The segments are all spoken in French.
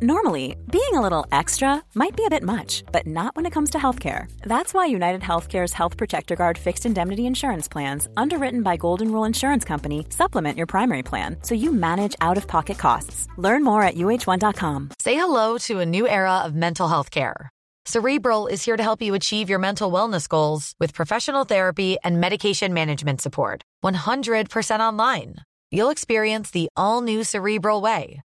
Normally, being a little extra might be a bit much, but not when it comes to healthcare. That's why United Healthcare's Health Protector Guard fixed indemnity insurance plans, underwritten by Golden Rule Insurance Company, supplement your primary plan so you manage out of pocket costs. Learn more at uh1.com. Say hello to a new era of mental health care. Cerebral is here to help you achieve your mental wellness goals with professional therapy and medication management support. 100% online. You'll experience the all new Cerebral Way,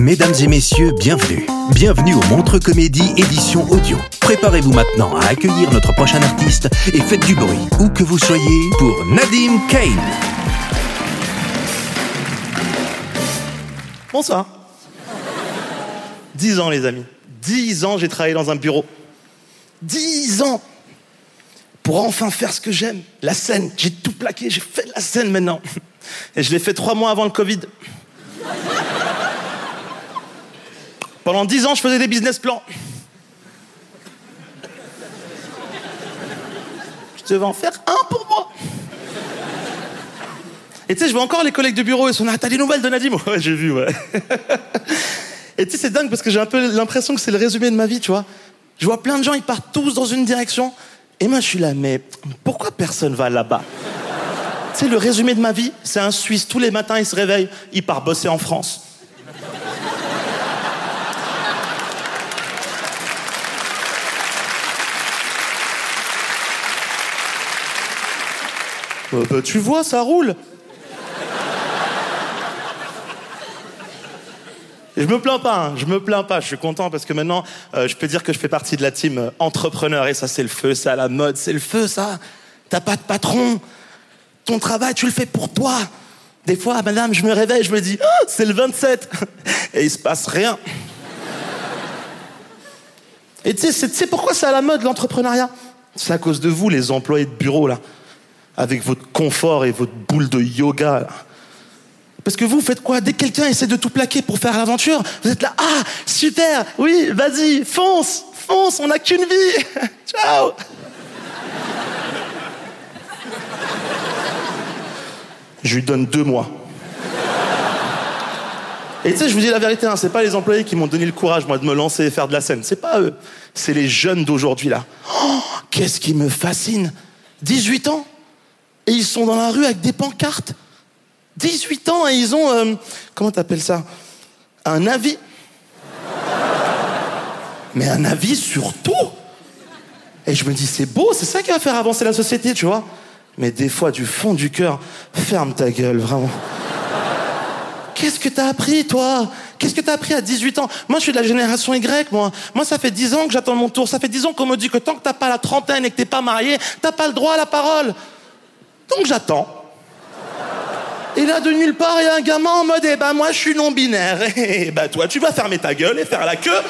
Mesdames et messieurs, bienvenue. Bienvenue au Montre Comédie édition audio. Préparez-vous maintenant à accueillir notre prochain artiste et faites du bruit, où que vous soyez, pour Nadim Kane. Bonsoir. Dix ans, les amis. Dix ans, j'ai travaillé dans un bureau. Dix ans pour enfin faire ce que j'aime, la scène. J'ai tout plaqué, j'ai fait de la scène maintenant. Et je l'ai fait trois mois avant le Covid. Pendant dix ans, je faisais des business plans. Je devais en faire un pour moi. Et tu sais, je vois encore les collègues du bureau, ils sont là, t'as des nouvelles de Nadim Ouais, j'ai vu, ouais. Et tu sais, c'est dingue parce que j'ai un peu l'impression que c'est le résumé de ma vie, tu vois. Je vois plein de gens, ils partent tous dans une direction. Et moi, je suis là, mais pourquoi personne va là-bas? Tu sais, le résumé de ma vie, c'est un Suisse, tous les matins, il se réveille, il part bosser en France. Euh, tu vois, ça roule. Et je me plains pas, hein, je me plains pas, je suis content parce que maintenant, euh, je peux dire que je fais partie de la team euh, entrepreneur et ça, c'est le feu, c'est à la mode, c'est le feu, ça. T'as pas de patron, ton travail, tu le fais pour toi. Des fois, madame, je me réveille, je me dis, Ah, c'est le 27 et il se passe rien. Et tu sais pourquoi c'est à la mode l'entrepreneuriat? C'est à cause de vous, les employés de bureau là, avec votre confort et votre boule de yoga. Parce que vous faites quoi? Dès que quelqu'un essaie de tout plaquer pour faire l'aventure, vous êtes là, ah, super, oui, vas-y, fonce, fonce, on n'a qu'une vie. Ciao. Je lui donne deux mois. Et tu sais, je vous dis la vérité, hein, c'est pas les employés qui m'ont donné le courage, moi, de me lancer et faire de la scène. C'est pas eux. C'est les jeunes d'aujourd'hui, là. Oh, qu'est-ce qui me fascine 18 ans? Et ils sont dans la rue avec des pancartes. 18 ans et ils ont, euh, comment t'appelles ça? Un avis. Mais un avis sur tout. Et je me dis, c'est beau, c'est ça qui va faire avancer la société, tu vois. Mais des fois, du fond du cœur, ferme ta gueule, vraiment. Qu'est-ce que t'as appris, toi? Qu'est-ce que t'as appris à 18 ans? Moi, je suis de la génération Y, moi. Moi, ça fait 10 ans que j'attends mon tour. Ça fait 10 ans qu'on me dit que tant que t'as pas la trentaine et que t'es pas marié, t'as pas le droit à la parole. Donc j'attends. Et là, de nulle part, il y a un gamin en mode, eh ben, moi, je suis non-binaire. Eh ben, toi, tu vas fermer ta gueule et faire la queue.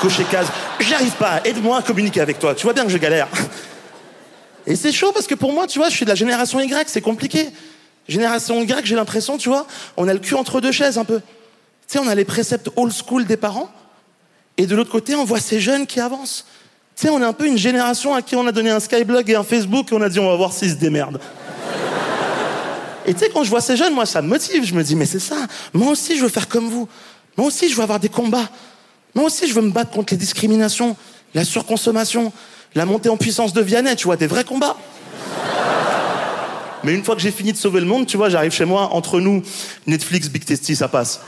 Cocher case. J'y arrive pas. Aide-moi à communiquer avec toi. Tu vois bien que je galère. Et c'est chaud parce que pour moi, tu vois, je suis de la génération Y, c'est compliqué. Génération Y, j'ai l'impression, tu vois, on a le cul entre deux chaises un peu. Tu sais, on a les préceptes old school des parents, et de l'autre côté, on voit ces jeunes qui avancent. Tu sais, on est un peu une génération à qui on a donné un Skyblog et un Facebook, et on a dit on va voir s'ils se démerdent. Et tu sais, quand je vois ces jeunes, moi, ça me motive. Je me dis, mais c'est ça. Moi aussi, je veux faire comme vous. Moi aussi, je veux avoir des combats. Moi aussi, je veux me battre contre les discriminations, la surconsommation, la montée en puissance de Vianney, tu vois, des vrais combats. Mais une fois que j'ai fini de sauver le monde, tu vois, j'arrive chez moi, entre nous, Netflix, Big Testy, ça passe.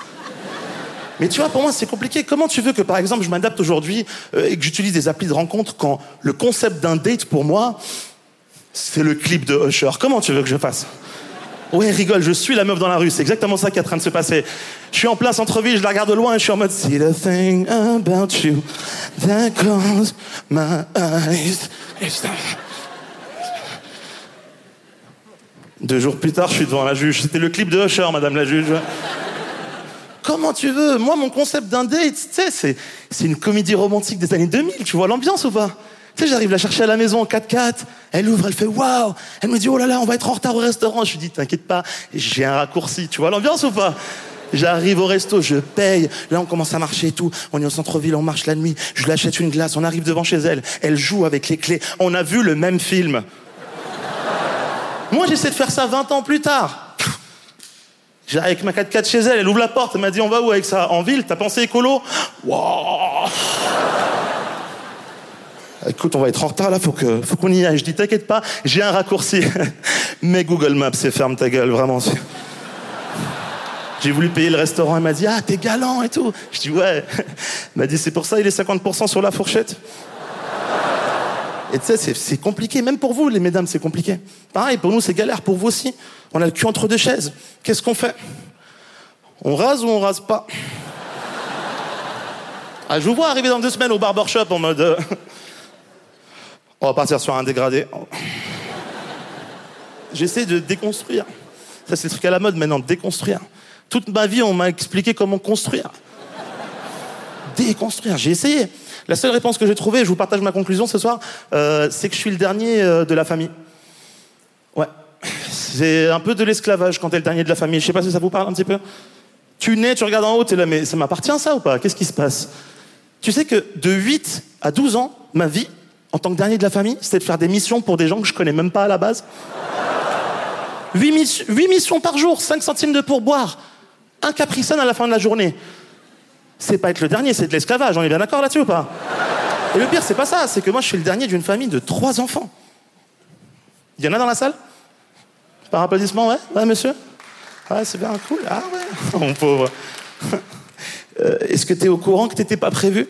Mais tu vois, pour moi, c'est compliqué. Comment tu veux que, par exemple, je m'adapte aujourd'hui euh, et que j'utilise des applis de rencontre quand le concept d'un date, pour moi, c'est le clip de Usher Comment tu veux que je fasse? Ouais, rigole, je suis la meuf dans la rue. C'est exactement ça qui est en train de se passer. Je suis en plein centre-ville, je la regarde de loin et je suis en mode See the thing about you. Deux jours plus tard, je suis devant la juge. C'était le clip de Usher, madame la juge. Comment tu veux? Moi, mon concept d'un date, tu sais, c'est, une comédie romantique des années 2000. Tu vois l'ambiance ou pas? Tu sais, j'arrive la chercher à la maison en 4x4. Elle ouvre, elle fait waouh. Elle me dit oh là là, on va être en retard au restaurant. Je lui dis t'inquiète pas, j'ai un raccourci. Tu vois l'ambiance ou pas? J'arrive au resto, je paye. Là, on commence à marcher et tout. On est au centre-ville, on marche la nuit. Je lui achète une glace. On arrive devant chez elle. Elle joue avec les clés. On a vu le même film. Moi, j'essaie de faire ça 20 ans plus tard. J'arrive avec ma 4x4 chez elle, elle ouvre la porte, elle m'a dit on va où avec ça? En ville, t'as pensé écolo? Waouh Écoute, on va être en retard là, faut faut qu'on y aille. Je dis t'inquiète pas, j'ai un raccourci. Mais Google Maps, c'est ferme ta gueule, vraiment. J'ai voulu payer le restaurant, elle m'a dit ah t'es galant et tout. Je dis ouais. Elle m'a dit c'est pour ça il est 50% sur la fourchette. Et tu sais, c'est compliqué, même pour vous, les mesdames, c'est compliqué. Pareil, pour nous, c'est galère, pour vous aussi. On a le cul entre deux chaises. Qu'est-ce qu'on fait? On rase ou on rase pas? Ah, Je vous vois arriver dans deux semaines au barbershop en mode... Euh, on va partir sur un dégradé. J'essaie de déconstruire. Ça, c'est le truc à la mode maintenant, déconstruire. Toute ma vie, on m'a expliqué comment construire. Déconstruire, j'ai essayé. La seule réponse que j'ai trouvée, je vous partage ma conclusion ce soir, euh, c'est que je suis le dernier euh, de la famille. Ouais. C'est un peu de l'esclavage quand t'es le dernier de la famille. Je sais pas si ça vous parle un petit peu. Tu nais, tu regardes en haut, t'es là, mais ça m'appartient ça ou pas? Qu'est-ce qui se passe? Tu sais que de 8 à 12 ans, ma vie, en tant que dernier de la famille, c'était de faire des missions pour des gens que je connais même pas à la base. 8, 8 missions par jour, 5 centimes de pourboire, un capricène à la fin de la journée c'est pas être le dernier, c'est de l'esclavage. On est bien d'accord là-dessus ou pas? Et le pire, c'est pas ça, c'est que moi, je suis le dernier d'une famille de trois enfants. Il y en a dans la salle? Par applaudissement, ouais Ouais, monsieur Ouais, c'est bien cool. Ah ouais, mon pauvre. Euh, est-ce que tu es au courant que t'étais pas prévu?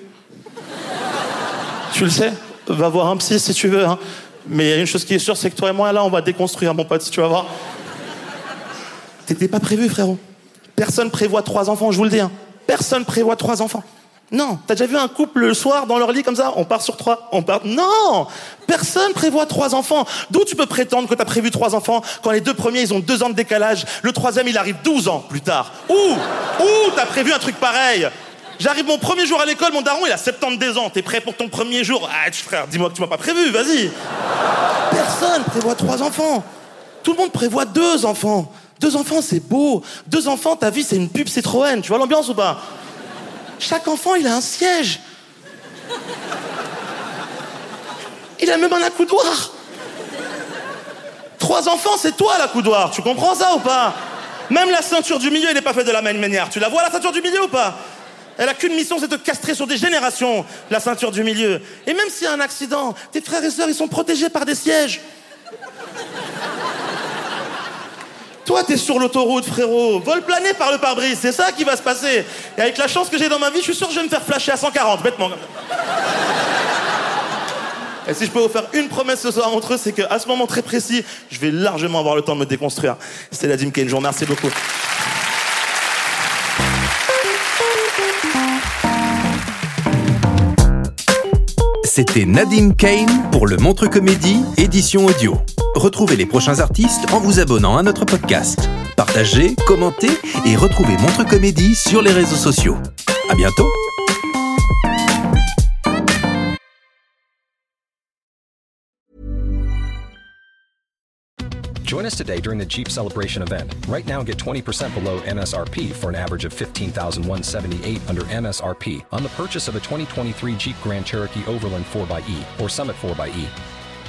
Tu le sais Va voir un psy si tu veux. Hein. Mais il y a une chose qui est sûre, c'est que toi et moi, là, on va déconstruire, mon pote, si tu vas voir. T'étais pas prévu, frérot. Personne prévoit trois enfants, je vous le dis. Hein. Personne prévoit trois enfants. Non, t'as déjà vu un couple le soir dans leur lit comme ça? On part sur trois, on part. Non Personne prévoit trois enfants. D'où tu peux prétendre que t'as prévu trois enfants quand les deux premiers ils ont deux ans de décalage, le troisième il arrive douze ans plus tard? Où? Où t'as prévu un truc pareil? J'arrive mon premier jour à l'école, mon daron il a 72 ans. T'es prêt pour ton premier jour? Ah frère, dis-moi que tu m'as pas prévu, vas-y. Personne prévoit trois enfants. Tout le monde prévoit deux enfants. Deux enfants, c'est beau. Deux enfants, ta vie, c'est une pub Citroën. Tu vois l'ambiance ou pas? Chaque enfant, il a un siège. Il a même un accoudoir. Trois enfants, c'est toi l'accoudoir. Tu comprends ça ou pas? Même la ceinture du milieu, elle n'est pas faite de la même manière. Tu la vois, la ceinture du milieu ou pas? Elle a qu'une mission, c'est de castrer sur des générations, la ceinture du milieu. Et même s'il y a un accident, tes frères et sœurs, ils sont protégés par des sièges. Toi, t'es sur l'autoroute, frérot. Vol plané par le pare-brise, c'est ça qui va se passer. Et avec la chance que j'ai dans ma vie, je suis sûr que je vais me faire flasher à 140, bêtement. Et si je peux vous faire une promesse ce soir entre eux, c'est qu'à ce moment très précis, je vais largement avoir le temps de me déconstruire. C'était la Dim Kane, je vous remercie beaucoup. C'était Nadine Kane pour le Montre Comédie, édition audio. Retrouvez les prochains artistes en vous abonnant à notre podcast. Partagez, commentez et retrouvez Montre Comédie sur les réseaux sociaux. À bientôt! Join us today during the Jeep Celebration event. Right now, get 20% below MSRP for an average of 15178 under MSRP on the purchase of a 2023 Jeep Grand Cherokee Overland 4xE or Summit 4xE.